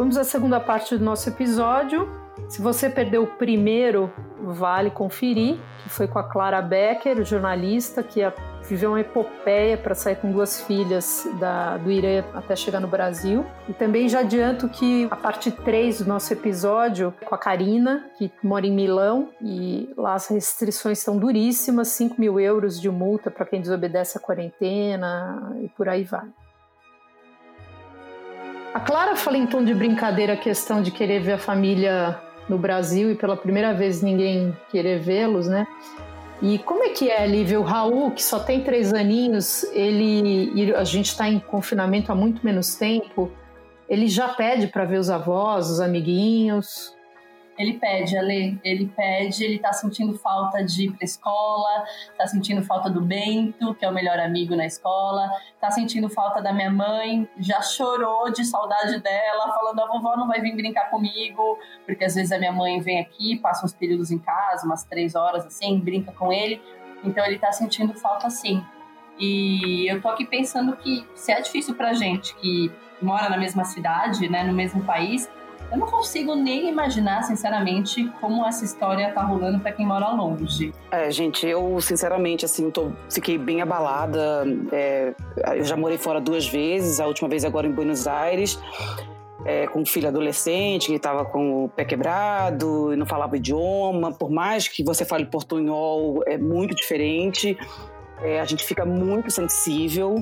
Vamos à segunda parte do nosso episódio. Se você perdeu o primeiro, vale conferir, que foi com a Clara Becker, jornalista que viveu uma epopeia para sair com duas filhas da, do Irã até chegar no Brasil. E também já adianto que a parte 3 do nosso episódio com a Karina, que mora em Milão, e lá as restrições são duríssimas, 5 mil euros de multa para quem desobedece a quarentena e por aí vai. A Clara fala em tom de brincadeira a questão de querer ver a família no Brasil e pela primeira vez ninguém querer vê-los, né? E como é que é, Lívia? O Raul, que só tem três aninhos, ele, a gente está em confinamento há muito menos tempo, ele já pede para ver os avós, os amiguinhos? Ele pede, Ale, ele pede, ele tá sentindo falta de ir pra escola, tá sentindo falta do Bento, que é o melhor amigo na escola, tá sentindo falta da minha mãe, já chorou de saudade dela, falando: a vovó não vai vir brincar comigo, porque às vezes a minha mãe vem aqui, passa uns períodos em casa, umas três horas assim, brinca com ele. Então ele tá sentindo falta sim. E eu tô aqui pensando que se é difícil pra gente que mora na mesma cidade, né, no mesmo país, eu não consigo nem imaginar, sinceramente, como essa história tá rolando para quem mora longe. É, gente, eu sinceramente, assim, tô, fiquei bem abalada. É, eu já morei fora duas vezes, a última vez agora em Buenos Aires. É, com um filho adolescente que estava com o pé quebrado e não falava idioma. Por mais que você fale portunhol, é muito diferente. É, a gente fica muito sensível.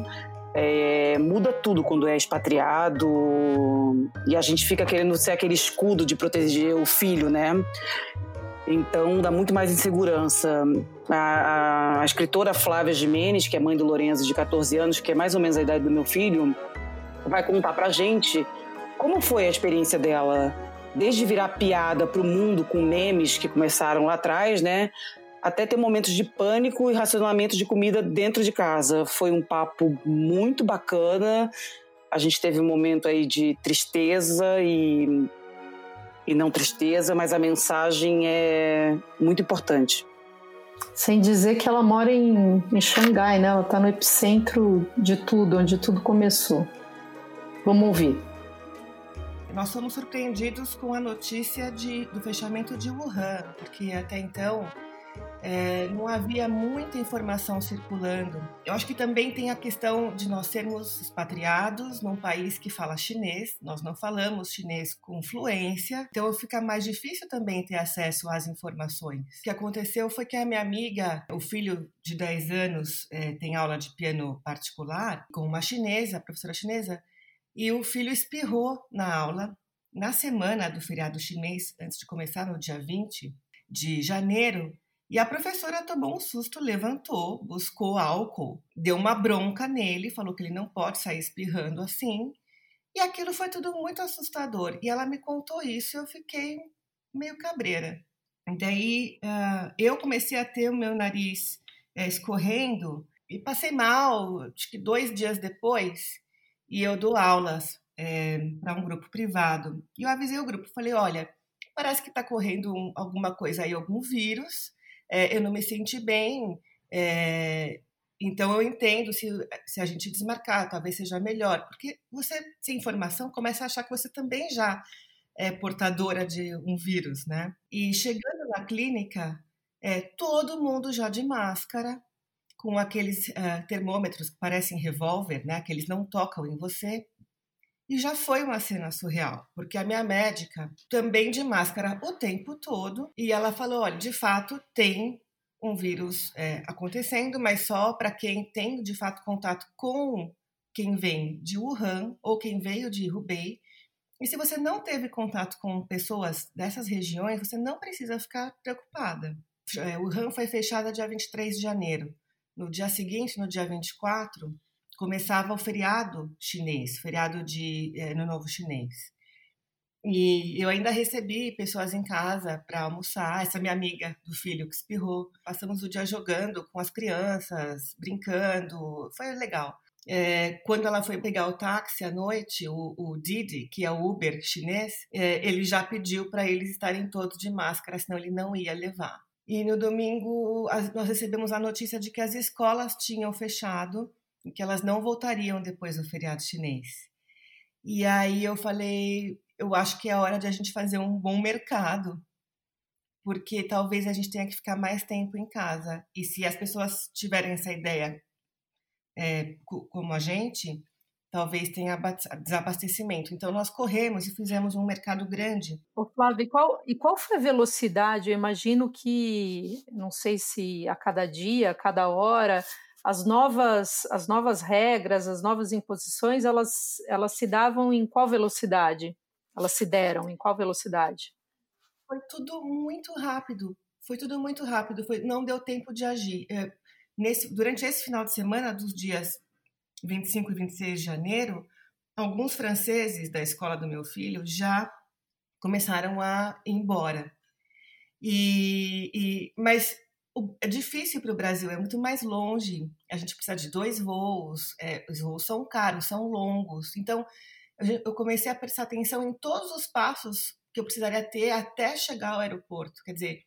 É, muda tudo quando é expatriado e a gente fica querendo ser aquele escudo de proteger o filho, né? Então dá muito mais insegurança. A, a, a escritora Flávia Jimenez, que é mãe do Lorenzo de 14 anos, que é mais ou menos a idade do meu filho, vai contar pra gente como foi a experiência dela, desde virar piada pro mundo com memes que começaram lá atrás, né? Até ter momentos de pânico e racionamento de comida dentro de casa. Foi um papo muito bacana. A gente teve um momento aí de tristeza e, e não tristeza, mas a mensagem é muito importante. Sem dizer que ela mora em, em Xangai, né? Ela está no epicentro de tudo, onde tudo começou. Vamos ouvir. Nós fomos surpreendidos com a notícia de, do fechamento de Wuhan, porque até então é, não havia muita informação circulando. Eu acho que também tem a questão de nós sermos expatriados num país que fala chinês, nós não falamos chinês com fluência, então fica mais difícil também ter acesso às informações. O que aconteceu foi que a minha amiga, o filho de 10 anos, é, tem aula de piano particular com uma chinesa, professora chinesa, e o filho espirrou na aula. Na semana do feriado chinês, antes de começar no dia 20 de janeiro, e a professora tomou um susto, levantou, buscou álcool, deu uma bronca nele, falou que ele não pode sair espirrando assim. E aquilo foi tudo muito assustador. E ela me contou isso e eu fiquei meio cabreira. Daí uh, eu comecei a ter o meu nariz é, escorrendo e passei mal, acho que dois dias depois, e eu dou aulas é, para um grupo privado. E eu avisei o grupo, falei, olha, parece que está correndo um, alguma coisa aí, algum vírus, é, eu não me senti bem. É, então eu entendo se, se a gente desmarcar, talvez seja melhor, porque você, sem informação, começa a achar que você também já é portadora de um vírus, né? E chegando na clínica, é, todo mundo já de máscara, com aqueles uh, termômetros que parecem revólver, né? Que eles não tocam em você. E já foi uma cena surreal, porque a minha médica também de máscara o tempo todo, e ela falou: olha, de fato tem um vírus é, acontecendo, mas só para quem tem de fato contato com quem vem de Wuhan ou quem veio de Hubei. E se você não teve contato com pessoas dessas regiões, você não precisa ficar preocupada. É, Wuhan foi fechada dia 23 de janeiro. No dia seguinte, no dia 24, começava o feriado chinês, feriado de é, no Novo Chinês. E eu ainda recebi pessoas em casa para almoçar. Essa minha amiga do filho que espirrou. Passamos o dia jogando com as crianças, brincando. Foi legal. É, quando ela foi pegar o táxi à noite, o, o Didi, que é o Uber chinês, é, ele já pediu para eles estarem todos de máscara, senão ele não ia levar. E no domingo nós recebemos a notícia de que as escolas tinham fechado que elas não voltariam depois do feriado chinês. E aí eu falei, eu acho que é hora de a gente fazer um bom mercado, porque talvez a gente tenha que ficar mais tempo em casa. E se as pessoas tiverem essa ideia é, como a gente, talvez tenha desabastecimento. Então, nós corremos e fizemos um mercado grande. Ô, Flávio, e qual, e qual foi a velocidade? Eu imagino que, não sei se a cada dia, a cada hora, as novas, as novas regras, as novas imposições, elas, elas se davam em qual velocidade? Elas se deram em qual velocidade? Foi tudo muito rápido. Foi tudo muito rápido. Foi, não deu tempo de agir. É, nesse, durante esse final de semana, dos dias 25 e 26 de janeiro, alguns franceses da escola do meu filho já começaram a ir embora. E, e mas é difícil para o Brasil, é muito mais longe. A gente precisa de dois voos, é, os voos são caros, são longos. Então, eu comecei a prestar atenção em todos os passos que eu precisaria ter até chegar ao aeroporto. Quer dizer,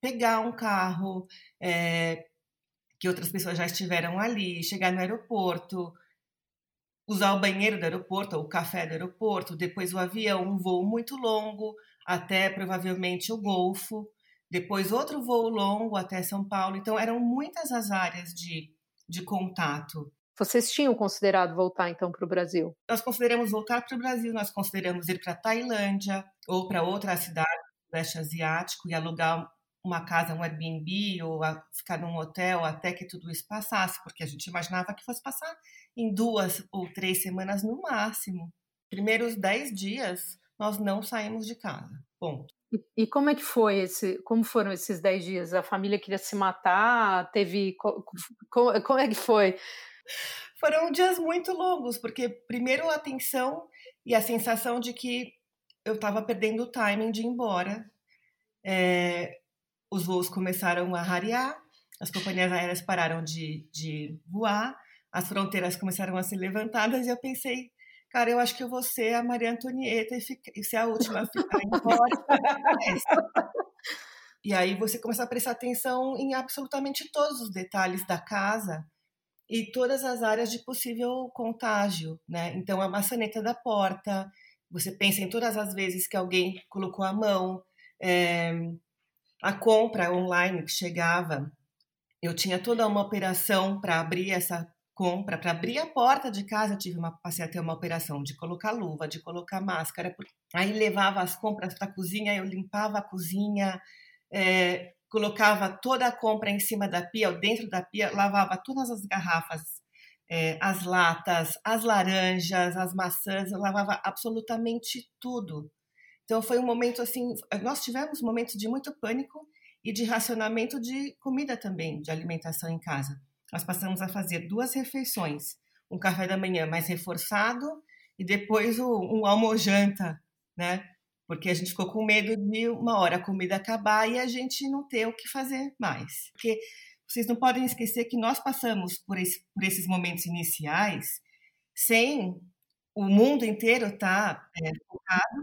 pegar um carro, é, que outras pessoas já estiveram ali, chegar no aeroporto, usar o banheiro do aeroporto, ou o café do aeroporto, depois o avião, um voo muito longo até provavelmente o Golfo, depois outro voo longo até São Paulo. Então eram muitas as áreas de, de contato. Vocês tinham considerado voltar então para o Brasil? Nós consideramos voltar para o Brasil, nós consideramos ir para Tailândia ou para outra cidade do leste asiático e alugar uma casa, um Airbnb ou ficar num hotel até que tudo isso passasse, porque a gente imaginava que fosse passar em duas ou três semanas no máximo. Primeiros dez dias nós não saímos de casa. Ponto. E, como é que foi esse? Como foram esses dez dias? A família queria se matar? Teve? Como, como é que foi? Foram dias muito longos, porque primeiro a tensão e a sensação de que eu estava perdendo o timing de ir embora. É, os voos começaram a rarear, as companhias aéreas pararam de, de voar, as fronteiras começaram a ser levantadas e eu pensei, cara, eu acho que eu vou ser a Maria Antonieta e, fica, e ser a última a ficar embora. e aí você começa a prestar atenção em absolutamente todos os detalhes da casa e todas as áreas de possível contágio, né? Então a maçaneta da porta, você pensa em todas as vezes que alguém colocou a mão, é, a compra online que chegava, eu tinha toda uma operação para abrir essa compra, para abrir a porta de casa, eu tive uma, passei a uma operação de colocar luva, de colocar máscara, aí levava as compras para a cozinha, eu limpava a cozinha, é, colocava toda a compra em cima da pia, ou dentro da pia, lavava todas as garrafas, é, as latas, as laranjas, as maçãs, eu lavava absolutamente tudo. Então foi um momento assim, nós tivemos momentos de muito pânico e de racionamento de comida também, de alimentação em casa. Nós passamos a fazer duas refeições, um café da manhã mais reforçado e depois um almojanta, né? Porque a gente ficou com medo de uma hora a comida acabar e a gente não ter o que fazer mais. Porque vocês não podem esquecer que nós passamos por, esse, por esses momentos iniciais sem o mundo inteiro estar tá, é, focado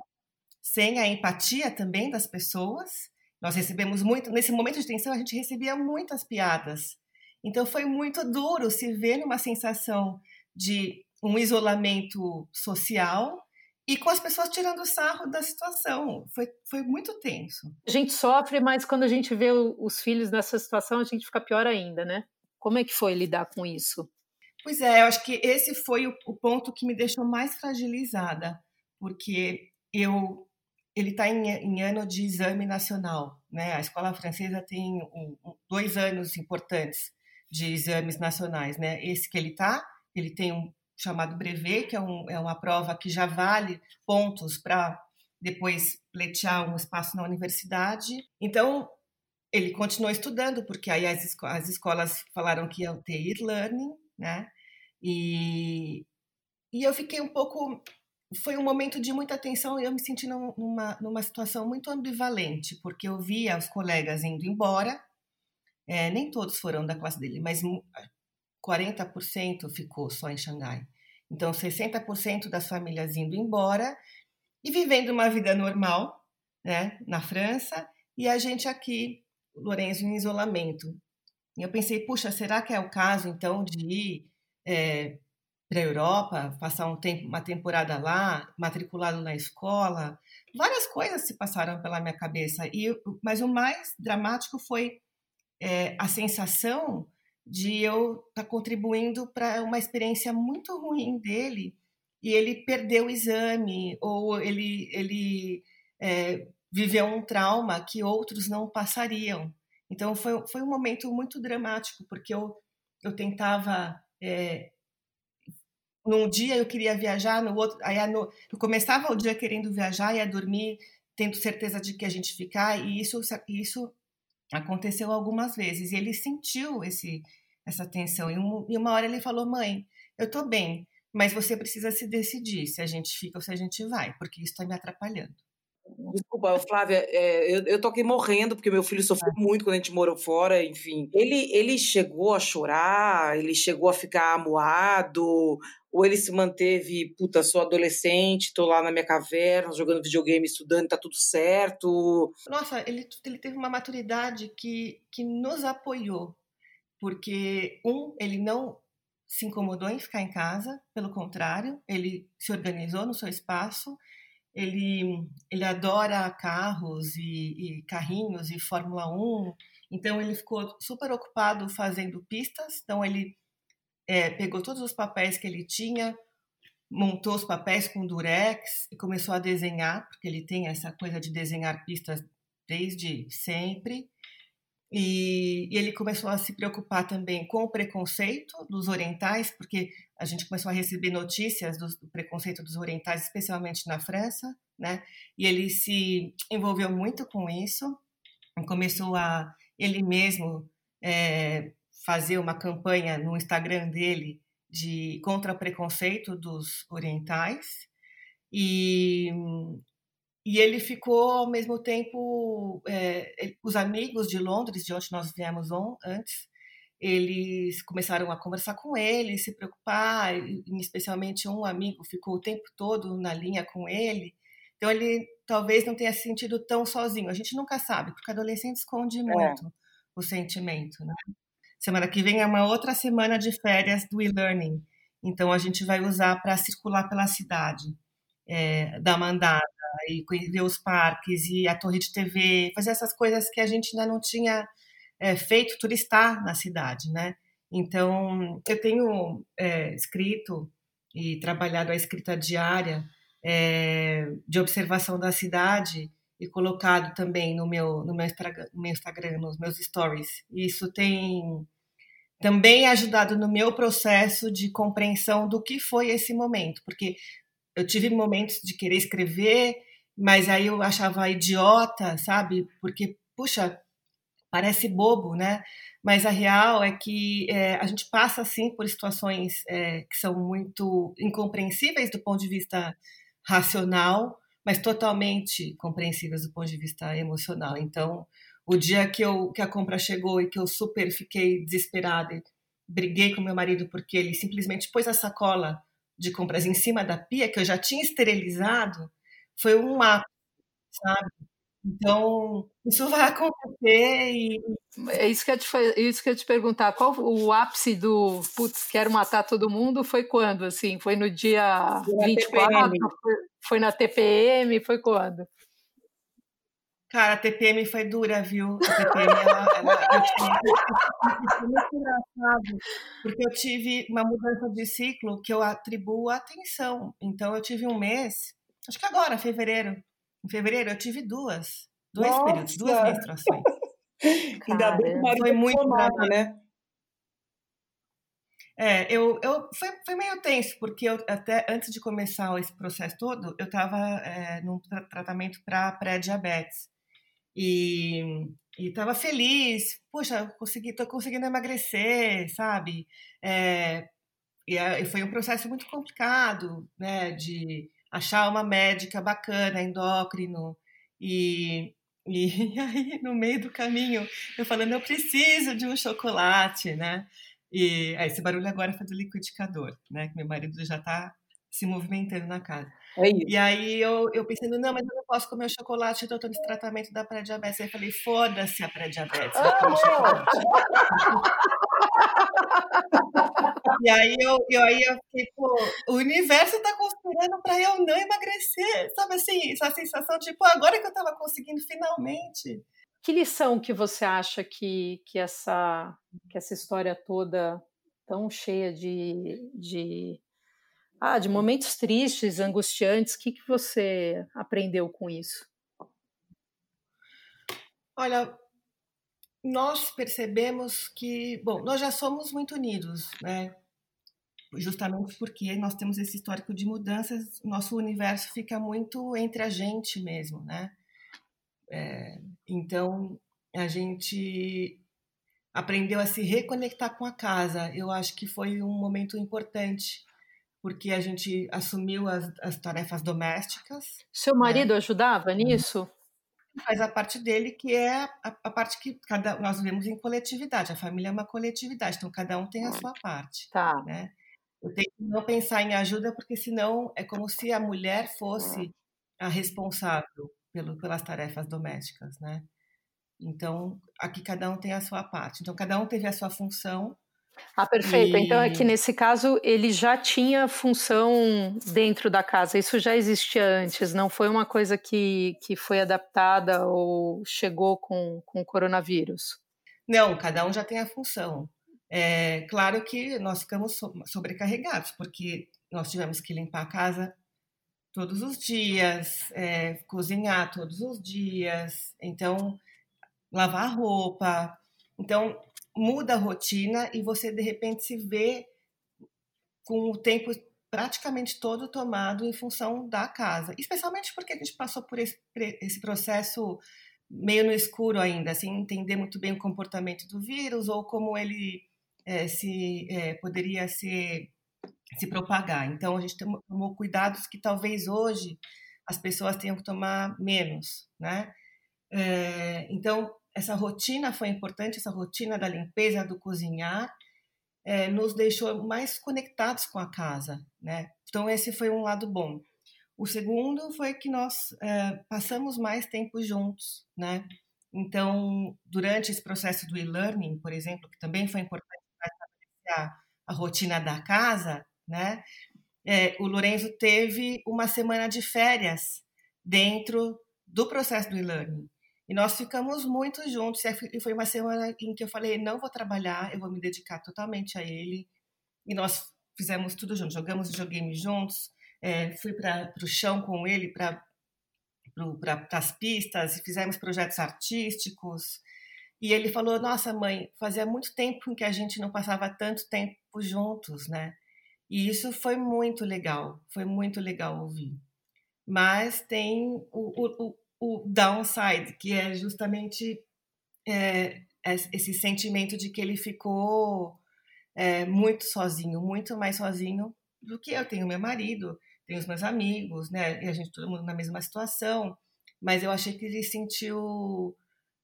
sem a empatia também das pessoas. Nós recebemos muito, nesse momento de tensão, a gente recebia muitas piadas. Então foi muito duro se ver numa sensação de um isolamento social e com as pessoas tirando sarro da situação. Foi, foi muito tenso. A gente sofre, mas quando a gente vê os filhos nessa situação, a gente fica pior ainda, né? Como é que foi lidar com isso? Pois é, eu acho que esse foi o, o ponto que me deixou mais fragilizada, porque eu ele está em, em, ano de exame nacional. Né? A escola francesa tem um, dois anos importantes de exames nacionais. Né? Esse que ele está, ele tem um chamado brevet, que é, um, é uma prova que já vale pontos para depois pleitear um espaço na universidade. Então, ele continuou estudando, porque aí as, esco as escolas falaram que iam ter e-learning, né? E, e eu fiquei um pouco foi um momento de muita tensão e eu me senti numa, numa situação muito ambivalente, porque eu via os colegas indo embora, é, nem todos foram da classe dele, mas 40% ficou só em Xangai. Então, 60% das famílias indo embora e vivendo uma vida normal né, na França, e a gente aqui, Lourenço, em isolamento. E eu pensei, puxa, será que é o caso, então, de ir é, para a Europa, passar um tempo, uma temporada lá, matriculado na escola. Várias coisas se passaram pela minha cabeça. E, mas o mais dramático foi é, a sensação de eu estar tá contribuindo para uma experiência muito ruim dele e ele perdeu o exame ou ele, ele é, viveu um trauma que outros não passariam. Então foi, foi um momento muito dramático, porque eu, eu tentava é, num dia eu queria viajar, no outro, aí no, eu começava o dia querendo viajar, ia dormir tendo certeza de que a gente ficar, e isso, isso aconteceu algumas vezes. E ele sentiu esse, essa tensão. E, um, e uma hora ele falou: Mãe, eu tô bem, mas você precisa se decidir se a gente fica ou se a gente vai, porque isso está me atrapalhando. Desculpa, Flávia, é, eu, eu tô aqui morrendo porque meu filho sofreu muito quando a gente morou fora, enfim. Ele, ele chegou a chorar, ele chegou a ficar amuado, ou ele se manteve, puta, sou adolescente, tô lá na minha caverna, jogando videogame, estudando, tá tudo certo. Nossa, ele, ele teve uma maturidade que, que nos apoiou, porque, um, ele não se incomodou em ficar em casa, pelo contrário, ele se organizou no seu espaço, ele, ele adora carros e, e, carrinhos e Fórmula 1, então ele ficou super ocupado fazendo pistas, então ele é, pegou todos os papéis que ele tinha, montou os papéis com durex e começou a desenhar, porque ele tem essa coisa de desenhar pistas desde sempre. E, e, ele começou a se preocupar também com o preconceito dos orientais, porque a gente começou a receber notícias do, do, preconceito dos orientais, especialmente na França, né? E ele se envolveu muito com isso, começou a ele mesmo é, fazer uma campanha no Instagram dele de contra preconceito dos orientais e e ele ficou ao mesmo tempo é, os amigos de Londres de onde nós viemos on, antes eles começaram a conversar com ele se preocupar e, especialmente um amigo ficou o tempo todo na linha com ele então ele talvez não tenha se sentido tão sozinho a gente nunca sabe porque adolescente esconde é. muito o sentimento né Semana que vem é uma outra semana de férias do e-learning. Então a gente vai usar para circular pela cidade, é, dar mandada e ver os parques e a torre de TV, fazer essas coisas que a gente ainda não tinha é, feito, turistar na cidade, né? Então eu tenho é, escrito e trabalhado a escrita diária é, de observação da cidade e colocado também no meu, no meu, Instagram, no meu Instagram, nos meus stories. E isso tem também ajudado no meu processo de compreensão do que foi esse momento, porque eu tive momentos de querer escrever, mas aí eu achava idiota, sabe? Porque, puxa, parece bobo, né? Mas a real é que é, a gente passa, assim, por situações é, que são muito incompreensíveis do ponto de vista racional, mas totalmente compreensíveis do ponto de vista emocional. Então, o dia que, eu, que a compra chegou e que eu super fiquei desesperada briguei com meu marido porque ele simplesmente pôs a sacola de compras em cima da pia, que eu já tinha esterilizado, foi um ato, sabe? Então, isso vai acontecer e... É isso que eu te, isso que eu te perguntar, qual o ápice do, putz, quero matar todo mundo, foi quando, assim? Foi no dia 24? Foi, foi na TPM? Foi quando? Cara, a TPM foi dura, viu? A TPM, ela, ela, eu tive, foi muito engraçado, porque eu tive uma mudança de ciclo que eu atribuo atenção. Então, eu tive um mês, acho que agora, fevereiro. Em fevereiro, eu tive duas, dois Nossa. períodos, duas menstruações. Ainda bem que foi muito brava, né? É, eu, eu foi, foi meio tenso, porque eu, até antes de começar esse processo todo, eu estava é, num tratamento para pré-diabetes e estava feliz, puxa, consegui, tô conseguindo emagrecer, sabe? É, e, foi um processo muito complicado, né, de achar uma médica bacana, endócrino, e, e, aí no meio do caminho eu falando, eu preciso de um chocolate, né? E esse barulho agora foi do liquidificador, né? Que meu marido já está se movimentando na casa. É e aí eu, eu pensando, não, mas eu não posso comer o chocolate, eu estou nesse tratamento da pré-diabetes. Aí eu falei, foda-se a pré-diabetes, chocolate. e aí eu, eu, aí eu fiquei, pô, o universo tá conspirando para eu não emagrecer. Sabe assim, essa sensação, tipo, agora que eu tava conseguindo finalmente. Que lição que você acha que, que, essa, que essa história toda tão cheia de, de, ah, de momentos tristes, angustiantes, o que, que você aprendeu com isso? Olha, nós percebemos que, bom, nós já somos muito unidos, né? Justamente porque nós temos esse histórico de mudanças, nosso universo fica muito entre a gente mesmo, né? É, então, a gente aprendeu a se reconectar com a casa. Eu acho que foi um momento importante, porque a gente assumiu as, as tarefas domésticas. Seu marido né? ajudava nisso? faz a parte dele, que é a, a, parte que cada, nós vivemos em coletividade. A família é uma coletividade, então cada um tem a sua parte. Tá. Né? Eu tenho que não pensar em ajuda, porque senão é como se a mulher fosse a responsável pelo, pelas tarefas domésticas, né? Então, aqui cada um tem a sua parte. Então, cada um teve a sua função ah, perfeito. E... Então, é que nesse caso ele já tinha função dentro da casa, isso já existia antes, não foi uma coisa que, que foi adaptada ou chegou com, com o coronavírus? Não, cada um já tem a função. É claro que nós ficamos sobrecarregados, porque nós tivemos que limpar a casa todos os dias, é, cozinhar todos os dias, então lavar roupa. Então, muda a rotina e você de repente se vê com o tempo praticamente todo tomado em função da casa, especialmente porque a gente passou por esse, esse processo meio no escuro ainda, sem entender muito bem o comportamento do vírus ou como ele é, se é, poderia se, se propagar. Então a gente tomou cuidados que talvez hoje as pessoas tenham que tomar menos, né? É, então essa rotina foi importante, essa rotina da limpeza, do cozinhar, é, nos deixou mais conectados com a casa, né? Então esse foi um lado bom. O segundo foi que nós é, passamos mais tempo juntos, né? Então, durante esse processo do e-learning, por exemplo, que também foi importante para estabelecer a, rotina da casa, né? É, o Lorenzo teve uma semana de férias dentro do processo do e-learning. E nós ficamos muito juntos. E foi uma semana em que eu falei: não vou trabalhar, eu vou me dedicar totalmente a ele. E nós fizemos tudo juntos. Jogamos videogame juntos. É, fui para o chão com ele, para pra, as pistas, fizemos projetos artísticos. E ele falou: Nossa, mãe, fazia muito tempo que a gente não passava tanto tempo juntos, né? E isso foi muito legal, foi muito legal ouvir. Mas tem o, o, o downside, que é justamente é, esse sentimento de que ele ficou é, muito sozinho, muito mais sozinho do que eu. Tenho meu marido, tenho os meus amigos, né? E a gente todo mundo na mesma situação. Mas eu achei que ele sentiu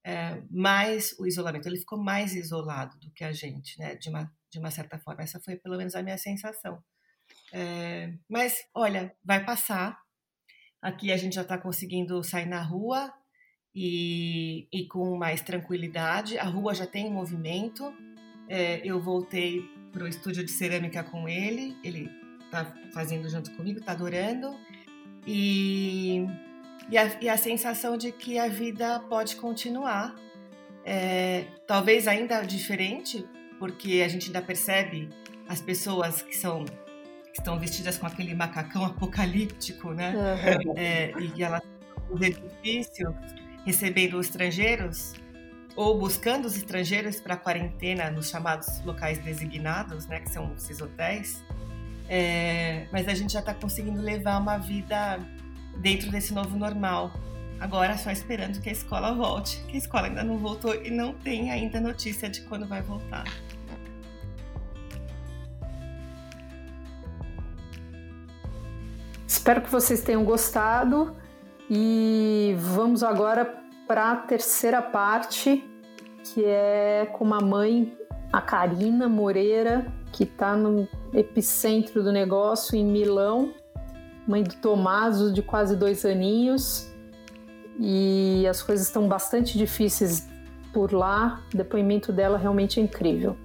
é, mais o isolamento. Ele ficou mais isolado do que a gente, né? De uma de uma certa forma. Essa foi pelo menos a minha sensação. É, mas olha, vai passar. Aqui a gente já está conseguindo sair na rua e, e, com mais tranquilidade. A rua já tem movimento. É, eu voltei para o estúdio de cerâmica com ele. Ele está fazendo junto comigo, está adorando. E, e, a, e, a, sensação de que a vida pode continuar. É, talvez ainda diferente, porque a gente ainda percebe as pessoas que são que estão vestidas com aquele macacão apocalíptico, né? Uhum. É, e elas os edifícios recebendo estrangeiros ou buscando os estrangeiros para quarentena nos chamados locais designados, né? Que são esses hotéis. É, mas a gente já está conseguindo levar uma vida dentro desse novo normal. Agora só esperando que a escola volte, que a escola ainda não voltou e não tem ainda notícia de quando vai voltar. Espero que vocês tenham gostado e vamos agora para a terceira parte, que é com uma mãe, a Karina Moreira, que está no epicentro do negócio em Milão, mãe do Tomaso, de quase dois aninhos, e as coisas estão bastante difíceis por lá. O depoimento dela realmente é incrível.